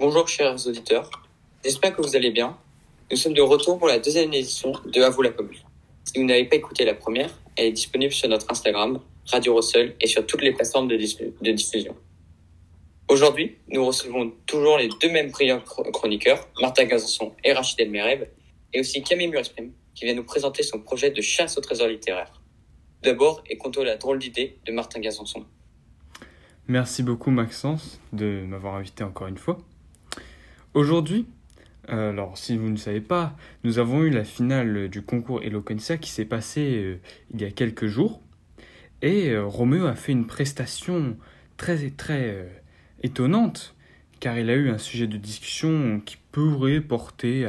Bonjour chers auditeurs, j'espère que vous allez bien. Nous sommes de retour pour la deuxième édition de À vous la commune. Si vous n'avez pas écouté la première, elle est disponible sur notre Instagram, Radio Rossel, et sur toutes les plateformes de, diffusion. Aujourd'hui, nous recevons toujours les deux mêmes brillants chroniqueurs, Martin Gazanson et Rachid Elmereb, et aussi Camille Muresprim, qui vient nous présenter son projet de chasse au trésor littéraire. D'abord, et comptons la drôle d'idée de Martin Gazanson. Merci beaucoup Maxence de m'avoir invité encore une fois. Aujourd'hui, euh, alors si vous ne savez pas, nous avons eu la finale du concours Eloquentia qui s'est passée euh, il y a quelques jours. Et euh, Roméo a fait une prestation très très étonnante, car il a eu un sujet de discussion qui pourrait porter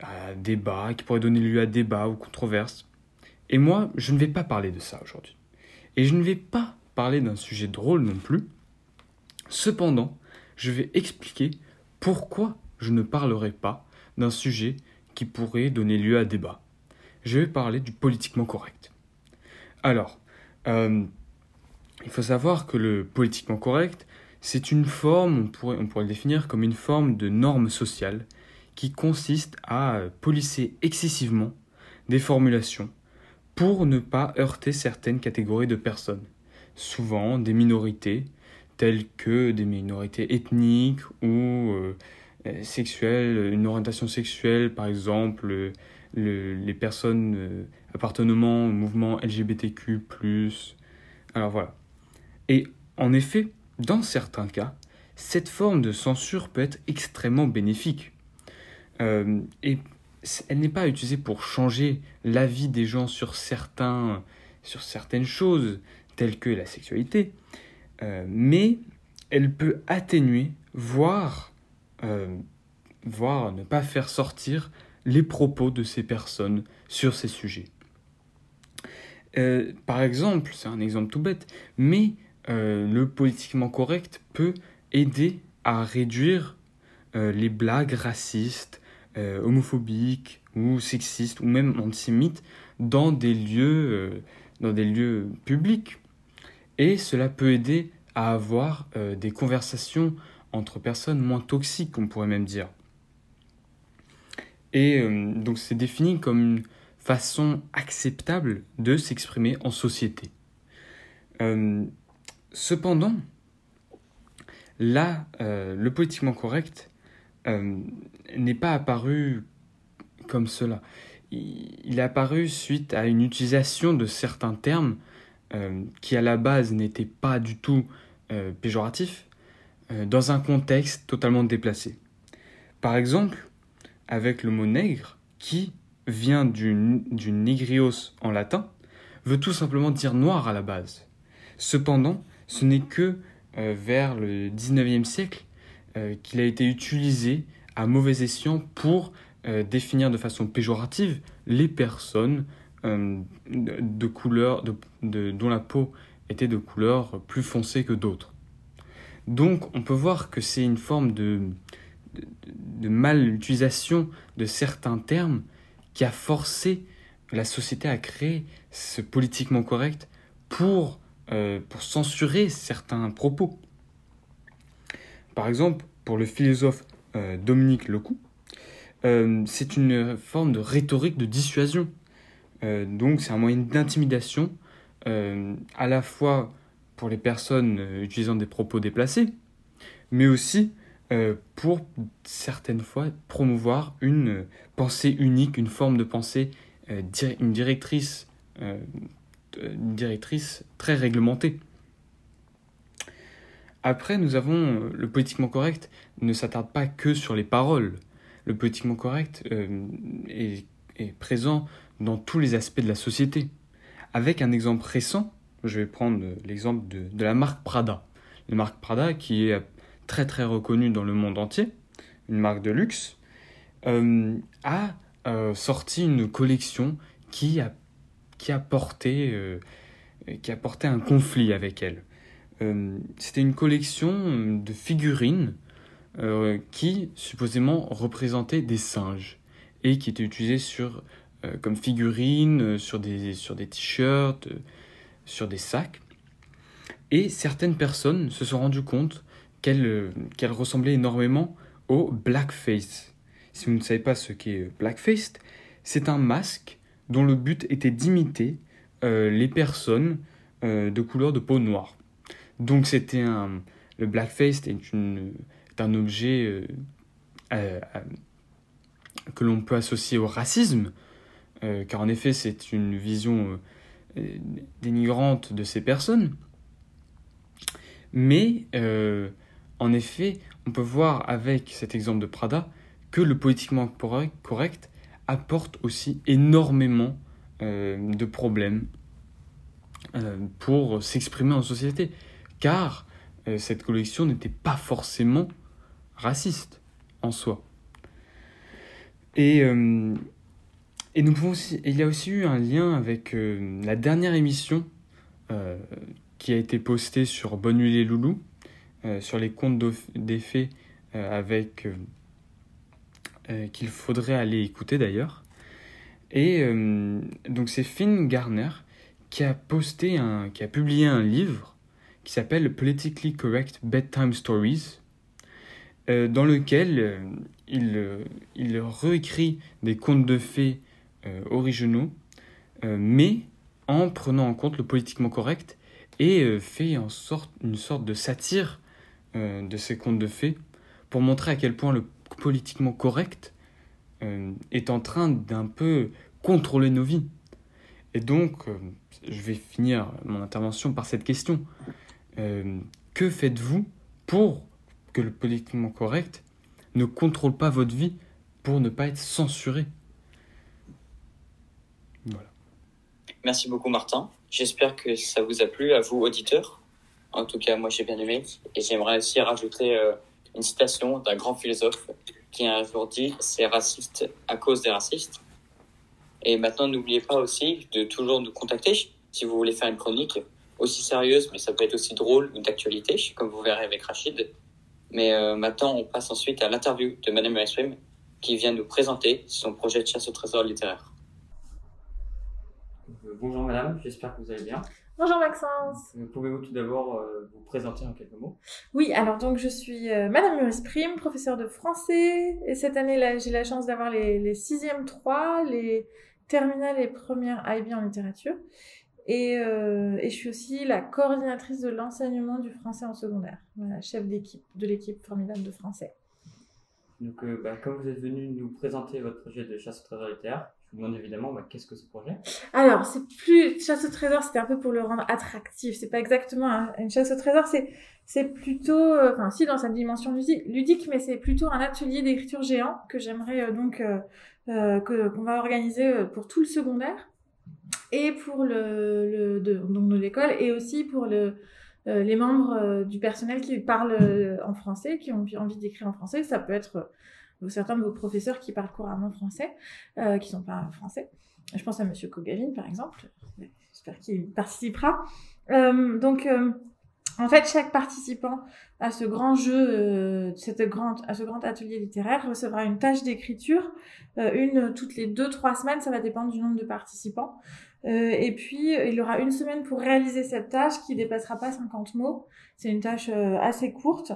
à, débat, qui pourrait donner lieu à débat ou controverse. Et moi, je ne vais pas parler de ça aujourd'hui. Et je ne vais pas parler d'un sujet drôle non plus. Cependant, je vais expliquer pourquoi je ne parlerai pas d'un sujet qui pourrait donner lieu à débat? Je vais parler du politiquement correct. Alors, euh, il faut savoir que le politiquement correct, c'est une forme, on pourrait, on pourrait le définir comme une forme de norme sociale qui consiste à polisser excessivement des formulations pour ne pas heurter certaines catégories de personnes, souvent des minorités, telles que des minorités ethniques ou euh, sexuelles, une orientation sexuelle par exemple, les personnes euh, appartenant au mouvement LGBTQ. Alors voilà. Et en effet, dans certains cas, cette forme de censure peut être extrêmement bénéfique. Euh, et elle n'est pas utilisée pour changer l'avis des gens sur, certains, sur certaines choses, telles que la sexualité, euh, mais elle peut atténuer, voire, euh, voire ne pas faire sortir les propos de ces personnes sur ces sujets. par exemple, c'est un exemple tout bête, mais le politiquement correct peut aider à réduire les blagues racistes, euh, homophobiques ou sexistes ou même antisémites euh, dans des lieux publics. Et cela peut aider à avoir euh, des conversations entre personnes moins toxiques, on pourrait même dire. Et donc c'est défini comme une façon acceptable de s'exprimer en société. cependant, là, le politiquement correct euh, n'est pas apparu comme cela. Il, est apparu suite à une utilisation de certains termes euh, qui à la base n'étaient pas du tout euh, péjoratifs dans un contexte totalement déplacé. Par exemple, avec le mot nègre qui vient du, du en latin, veut tout simplement dire noir à la base. Cependant, ce n'est que vers le 19e siècle euh, qu'il a été utilisé à mauvais escient pour euh, définir de façon péjorative les personnes euh, de, couleur, de, dont la peau était de couleur plus foncée que d'autres. Donc on peut voir que c'est une forme de, de, utilisation de certains termes qui a forcé la société à créer ce politiquement correct pour, pour censurer certains propos. Par exemple, pour le philosophe euh, Dominique Lecoux, euh, c'est une forme de rhétorique de dissuasion. Euh, donc c'est un moyen d'intimidation à la fois pour les personnes utilisant des propos déplacés, mais aussi pour certaines fois promouvoir une pensée unique, une forme de pensée, une directrice, très réglementée. Après, nous avons euh, le politiquement correct ne s'attarde pas que sur les paroles. Le politiquement correct euh, est, présent dans tous les aspects de la société. Avec un exemple récent, je vais prendre l'exemple de, la marque Prada. La marque Prada qui est très très reconnue dans le monde entier, une marque de luxe, euh, a sorti une collection qui a, porté, un conflit avec elle. Euh, c'était une collection de figurines euh, qui supposément représentaient des singes et qui étaient utilisées sur, euh, comme figurines sur des, sur des t-shirts, sur des sacs. Et certaines personnes se sont rendues compte qu'elle qu'elle ressemblait énormément au blackface. Si vous ne savez pas ce qu'est blackface, c'est un masque dont le but était d'imiter les personnes de couleur de peau noire. Donc c'était un le blackface est, une, est un objet que l'on peut associer au racisme, euh, car en effet c'est une vision euh, dénigrante de ces personnes. Mais euh, en effet, on peut voir avec cet exemple de Prada que le politiquement correct apporte aussi énormément de problèmes pour s'exprimer en société, car cette collection n'était pas forcément raciste en soi. Et, et nous pouvons aussi, il y a aussi eu un lien avec euh, la dernière émission euh, qui a été postée sur Bonne Nuit les Loulous, sur les contes des fées, avec qu'il faudrait aller écouter d'ailleurs. Et donc c'est Finn Garner qui a posté un, qui a publié un livre qui s'appelle Politically Correct Bedtime Stories, dans lequel il, euh, il réécrit des contes de fées euh, originaux, euh, mais en prenant en compte le politiquement correct et fait en sorte, une sorte de satire de ces contes de fées pour montrer à quel point le politiquement correct est en train d'un peu contrôler nos vies. Et donc, je vais finir mon intervention par cette question. que faites-vous pour que le politiquement correct ne contrôle pas votre vie pour ne pas être censuré? Voilà. Merci beaucoup Martin. J'espère que ça vous a plu à vous auditeurs. En tout cas, moi j'ai bien aimé. Et j'aimerais aussi rajouter euh, une citation d'un grand philosophe qui a un jour dit c'est raciste à cause des racistes. Et maintenant, n'oubliez pas aussi de toujours nous contacter si vous voulez faire une chronique aussi sérieuse, mais ça peut être aussi drôle ou d'actualité, comme vous verrez avec Rachid. Mais euh, maintenant, on passe ensuite à l'interview de Madame Mainstream qui vient nous présenter son projet de chasse au trésor littéraire. Euh, bonjour Madame, j'espère que vous allez bien. Bonjour Maxence. Euh, pouvez-vous tout d'abord vous présenter en quelques mots? Oui, alors donc je suis Madame Maurice Prime, professeure de français. Et cette année, j'ai la chance d'avoir les, les 6e 3, les terminales et premières IB en littérature. Et, euh, et, je suis aussi la coordinatrice de l'enseignement du français en secondaire, voilà, chef d'équipe de l'équipe formidable de français. Donc, euh, bah, comme vous êtes venu nous présenter votre projet de chasse au trésor littéraire, demande évidemment bah, qu'est-ce que ce projet? Alors, c'est plus chasse au trésor, c'était un peu pour le rendre attractif. C'est pas exactement une chasse au trésor, c'est plutôt, euh, enfin si dans sa dimension ludique, mais c'est plutôt un atelier d'écriture géant que j'aimerais donc que qu'on va organiser pour tout le secondaire et pour le, le de, donc l'école et aussi pour le, euh, les membres euh, du personnel qui parlent euh, en français, qui ont envie d'écrire en français. Ça peut être certains de vos professeurs qui parlent couramment français, qui sont pas français. Je pense à Monsieur Kogalin, par exemple. J'espère qu'il participera. donc, en fait, chaque participant à ce grand jeu, cette grande, à ce grand atelier littéraire recevra une tâche d'écriture, une toutes les deux trois semaines. Ça va dépendre du nombre de participants. Euh, et puis, il aura une semaine pour réaliser cette tâche qui dépassera pas 50 mots. C'est une tâche euh, assez courte,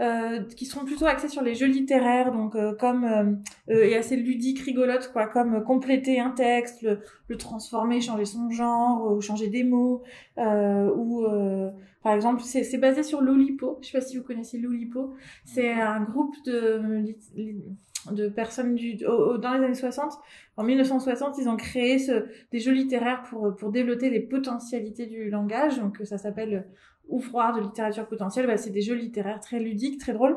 euh, qui seront plutôt axées sur les jeux littéraires, donc comme et assez ludique, rigolote, quoi, comme compléter un texte, le, le, transformer, changer son genre, ou changer des mots, ou par exemple, c'est basé sur Lolipo. Je sais pas si vous connaissez Lolipo. C'est un groupe de de personnes du, dans les années 60. En 1960, ils ont créé ce, des jeux littéraires pour, pour développer les potentialités du langage. Donc, ça s'appelle Ouvroir de littérature potentielle. Bah, c'est des jeux littéraires très ludiques, très drôles.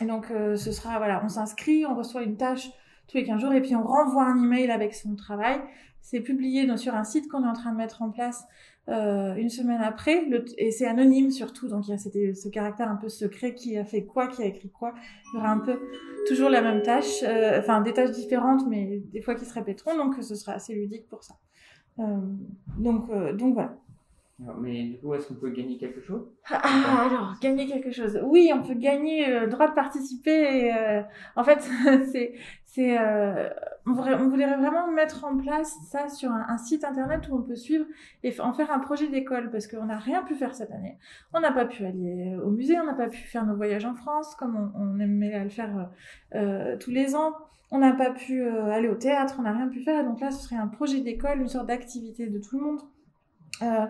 Et donc, euh, ce sera, voilà, on s'inscrit, on reçoit une tâche tous les 15 jours et puis on renvoie un email avec son travail. C'est publié donc, sur un site qu'on est en train de mettre en place euh, une semaine après, le, et c'est anonyme surtout, donc il y a ce caractère un peu secret qui a fait quoi, qui a écrit quoi. Il y aura un peu toujours la même tâche, euh, enfin des tâches différentes, mais des fois qui se répéteront, donc ce sera assez ludique pour ça. Euh, donc, donc voilà. Mais du coup, est-ce qu'on peut gagner quelque chose? Ah, Alors, gagner quelque chose. Oui, on peut gagner le droit de participer. en fait, c'est, c'est, on, voudrait, on voudrait vraiment mettre en place ça sur un, site internet où on peut suivre et en faire un projet d'école parce qu'on n'a rien pu faire cette année. On n'a pas pu aller au musée, on n'a pas pu faire nos voyages en France comme on, aimait le faire euh, tous les ans. On n'a pas pu euh, aller au théâtre, on n'a rien pu faire. Et donc là, ce serait un projet d'école, une sorte d'activité de tout le monde. Euh,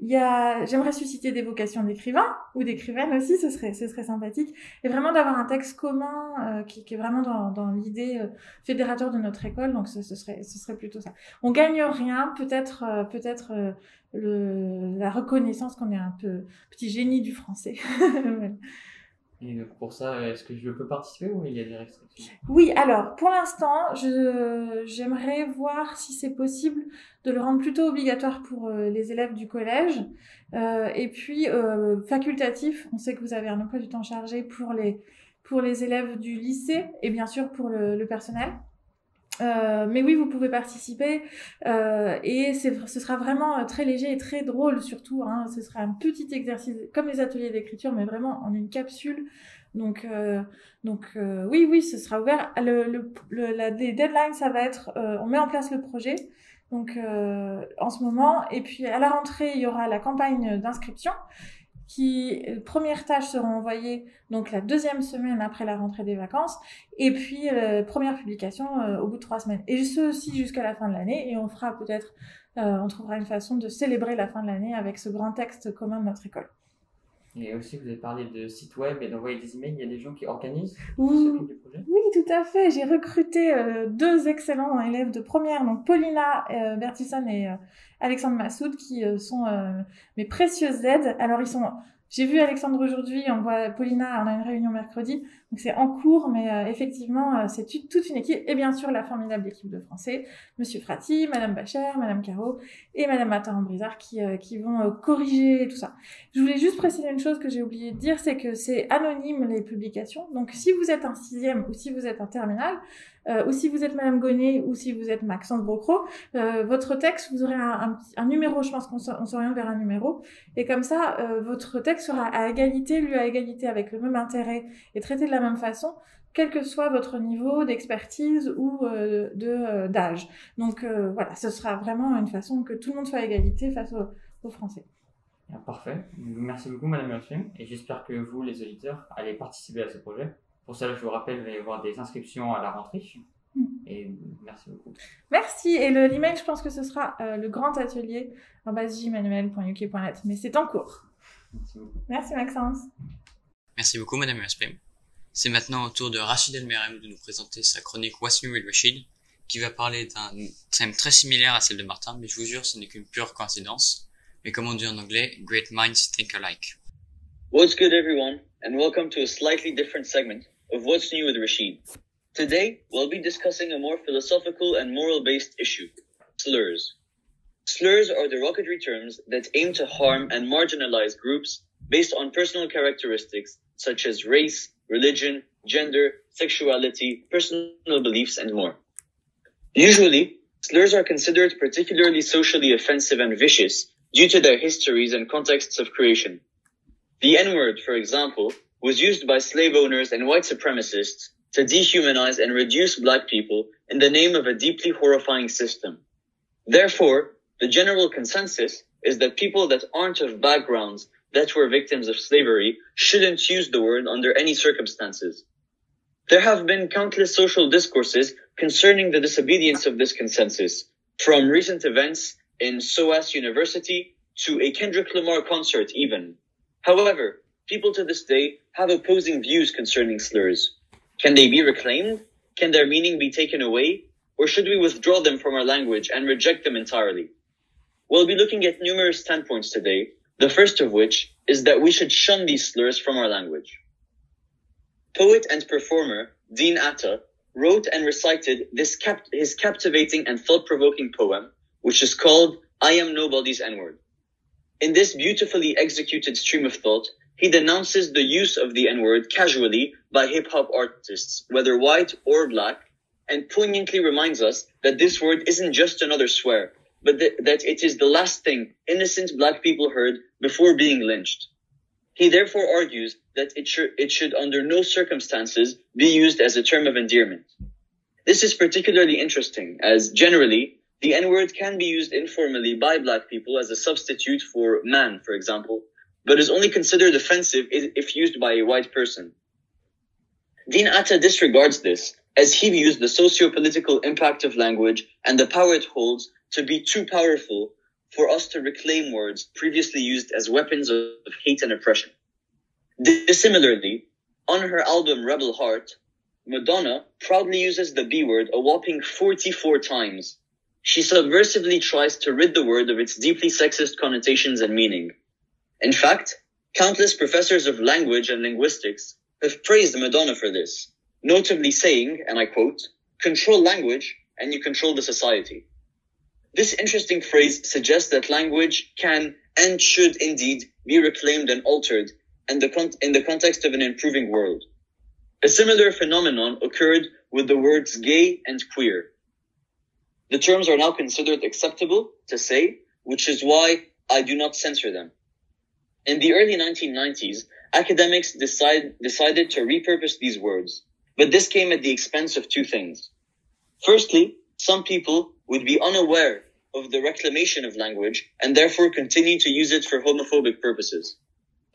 j'aimerais susciter des vocations d'écrivains ou d'écrivaines aussi, ce serait, ce serait sympathique. Et vraiment d'avoir un texte commun euh, qui, qui, est vraiment dans, dans l'idée euh, fédérateur de notre école. Donc ce, ce, serait, ce serait plutôt ça. On gagne rien, peut-être, euh, peut-être le, la reconnaissance qu'on est un peu petit génie du français. Et pour ça, est-ce que je peux participer ou il y a des restrictions? Oui, alors pour l'instant, j'aimerais voir si c'est possible de le rendre plutôt obligatoire pour euh, les élèves du collège euh, et puis euh, facultatif. On sait que vous avez un emploi du temps chargé pour les pour les élèves du lycée et bien sûr pour le, le personnel. Euh, mais oui, vous pouvez participer euh, et ce sera vraiment très léger et très drôle surtout. Hein, ce sera un petit exercice comme les ateliers d'écriture, mais vraiment en une capsule. Donc, euh, donc euh, oui, oui, ce sera ouvert. Le, le, le, la, les deadlines, ça va être, euh, on met en place le projet. Donc en ce moment, et puis à la rentrée, il y aura la campagne d'inscription qui premières tâches seront envoyées donc la deuxième semaine après la rentrée des vacances et puis euh, première publication euh, au bout de trois semaines et ce aussi jusqu'à la fin de l'année et on fera peut-être euh, on trouvera une façon de célébrer la fin de l'année avec ce grand texte commun de notre école. Et aussi, vous avez parlé de site web et d'envoyer des emails. Il y a des gens qui organisent oui, du projet Oui, tout à fait. J'ai recruté euh, deux excellents élèves de première, donc Paulina euh, Bertisson et euh, Alexandre Massoud, qui sont mes précieuses aides. Alors, ils sont j'ai vu Alexandre aujourd'hui, on voit Paulina, on a une réunion mercredi, donc c'est en cours, mais euh, effectivement, euh, c'est toute une équipe, et bien sûr la formidable équipe de français, Monsieur Frati, Madame Bacher, Madame Caro et Madame Mataran-Brizard qui, euh, qui vont corriger tout ça. Je voulais juste préciser une chose que j'ai oublié de dire, c'est que c'est anonyme les publications, donc si vous êtes un sixième ou si vous êtes un terminal, ou si vous êtes Madame Gonnet ou si vous êtes Maxence Brocro, votre texte, vous aurez un, numéro, je pense qu'on s'oriente vers un numéro, et comme ça, votre texte sera à égalité, lu à égalité avec le même intérêt et traité de la même façon, quel que soit votre niveau d'expertise ou euh, de d'âge. Donc voilà, ce sera vraiment une façon que tout le monde soit à égalité face aux, aux Français. Ah, parfait. Merci beaucoup, Madame Urfim, et j'espère que vous, les auditeurs, allez participer à ce projet. Pour cela, je vous rappelle, il va y avoir des inscriptions à la rentrée. Et merci beaucoup. Merci. Et le l'email, je pense que ce sera euh, le grand atelier en base jmanuel.uk.net. Mais c'est en cours. Merci beaucoup. Merci Maxence. Merci beaucoup, Madame Uspem. C'est maintenant au tour de Rachid El-Merem de nous présenter sa chronique What's New with Rachid, qui va parler d'un thème très similaire à celle de Martin, mais je vous jure, ce n'est qu'une pure coïncidence. Mais comme on dit en anglais, great minds think alike. What's good, everyone, and welcome to a slightly different segment of What's New with Rashid. Today, we'll be discussing a more philosophical and moral based issue slurs. Slurs are derogatory terms that aim to harm and marginalize groups based on personal characteristics such as race, religion, gender, sexuality, personal beliefs, and more. Usually, slurs are considered particularly socially offensive and vicious due to their histories and contexts of creation. The N-word, for example, was used by slave owners and white supremacists to dehumanize and reduce black people in the name of a deeply horrifying system. Therefore, the general consensus is that people that aren't of backgrounds that were victims of slavery shouldn't use the word under any circumstances. There have been countless social discourses concerning the disobedience of this consensus, from recent events in SOAS University to a Kendrick Lamar concert even. However, people to this day have opposing views concerning slurs. Can they be reclaimed? Can their meaning be taken away? Or should we withdraw them from our language and reject them entirely? We'll be looking at numerous standpoints today, the first of which is that we should shun these slurs from our language. Poet and performer Dean Atta wrote and recited this cap- his captivating and thought-provoking poem, which is called I Am Nobody's N-Word. In this beautifully executed stream of thought, he denounces the use of the N-word casually by hip-hop artists, whether white or black, and poignantly reminds us that this word isn't just another swear, but th- that it is the last thing innocent black people heard before being lynched. He therefore argues that it, should it should under no circumstances be used as a term of endearment. This is particularly interesting as generally the N-word can be used informally by black people as a substitute for man, for example, but is only considered offensive if used by a white person. Dean Atta disregards this as he views the socio-political impact of language and the power it holds to be too powerful for us to reclaim words previously used as weapons of hate and oppression. Similarly, on her album Rebel Heart, Madonna proudly uses the B word a whopping 44 times. She subversively tries to rid the word of its deeply sexist connotations and meaning. In fact, countless professors of language and linguistics have praised Madonna for this, notably saying, and I quote, control language and you control the society. This interesting phrase suggests that language can and should indeed be reclaimed and altered in the, con- in the context of an improving world. A similar phenomenon occurred with the words gay and queer. The terms are now considered acceptable to say, which is why I do not censor them. In the early 1990s, academics decide, decided to repurpose these words, but this came at the expense of two things. Firstly, some people would be unaware of the reclamation of language and therefore continue to use it for homophobic purposes.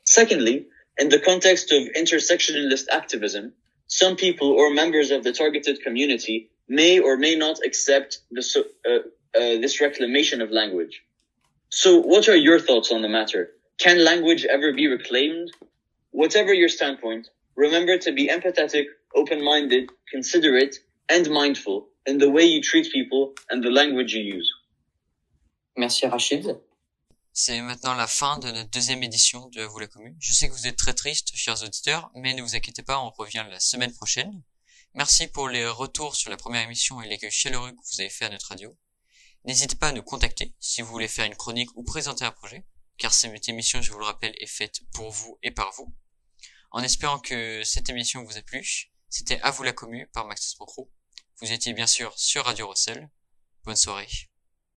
Secondly, in the context of intersectionalist activism, some people or members of the targeted community may or may not accept this, uh, uh, this reclamation of language. So what are your thoughts on the matter? Can language ever be reclaimed? Whatever your standpoint, remember to be empathetic, open-minded, considerate, and mindful in the way you treat people and the language you use. Merci Rachid. C'est maintenant la fin de notre deuxième édition de Vous la commune. Je sais que vous êtes très tristes, chers auditeurs, mais ne vous inquiétez pas, on revient la semaine prochaine. Merci pour les retours sur la première émission et l'accueil chaleureux que vous avez fait à notre radio. N'hésitez pas à nous contacter si vous voulez faire une chronique ou présenter un projet, car cette émission, je vous le rappelle, est faite pour vous et par vous. En espérant que cette émission vous a plu, c'était À vous la commune par Maxence Procro. Vous étiez bien sûr sur Radio Russell. Bonne soirée.